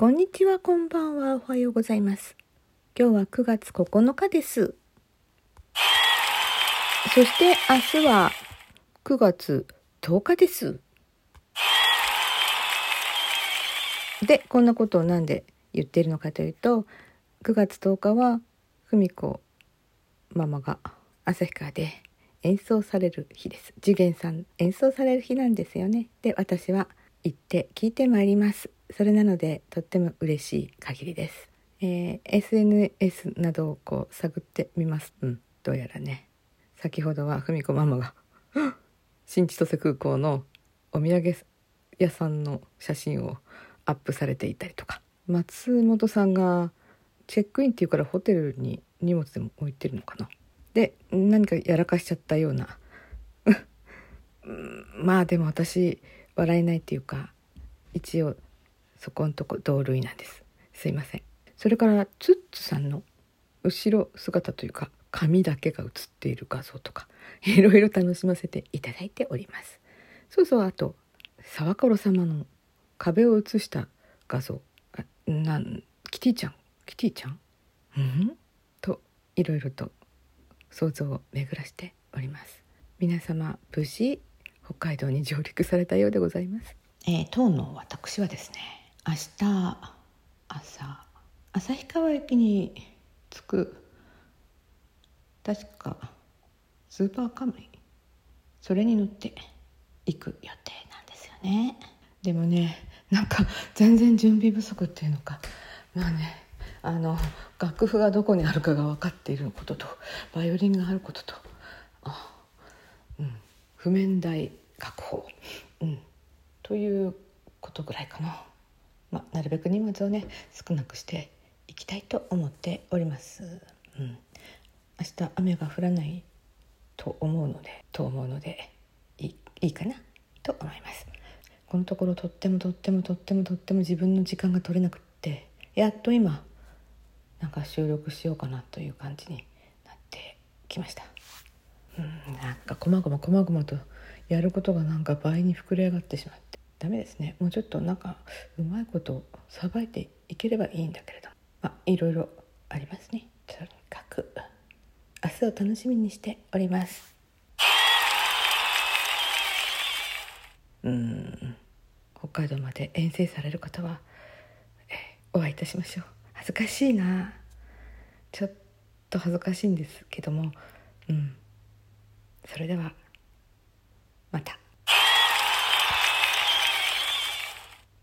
こんにちは、こんばんは、おはようございます。今日は9月9日です。そして明日は9月10日です。で、こんなことをなんで言ってるのかというと、9月10日は文子ママが旭川で演奏される日です。次元さん演奏される日なんですよね。で、私は行って聞いてまいります。それなのでとっても嬉しい限りです。えー SNS などをこう探ってみます。うん、どうやらね。先ほどは文子ママが 新千歳空港のお土産屋さんの写真をアップされていたりとか松本さんがチェックインっていうからホテルに荷物でも置いてるのかなで何かやらかしちゃったような まあでも私笑えないっていうか一応そこんとこ同類なんです。すいません。それからツッツさんの後ろ姿というか髪だけが写っている画像とかいろいろ楽しませていただいております。そうそうあと沢コロ様の壁を写した画像あなんキティちゃんキティちゃん？うん？といろいろと想像を巡らしております。皆様無事北海道に上陸されたようでございます、えー当の私はですね明日朝。旭川駅に着く。確かスーパーカムイ。それに乗って行く予定なんですよね。でもねなんか全然準備不足っていうのか。まあねあの楽譜がどこにあるかが分かっていることとバイオリンがあることと。あ、うん、譜面台確保、うん、ということぐらいかな、まあ、なるべく荷物をね少なくしていきたいと思っております、うん、明日雨が降らないと思うのでと思うのでいいいいかなと思います。このところとってもとってもとってもとっても自分の時間が取れなくってやっと今なんか収録しようかなという感じになってきました。うん。なんかこまごまこまごまとやることがなんか倍に膨れ上がってしまって。ダメですね。もうちょっとなんかうまいことさばいていければいいんだけれどまあいろいろありますね。とにかく。明日を楽しみにしております。うん。北海道まで遠征される方は、お会いいたしましょう。恥ずかしいな。ちょっと恥ずかしいんですけども。うん。それでは。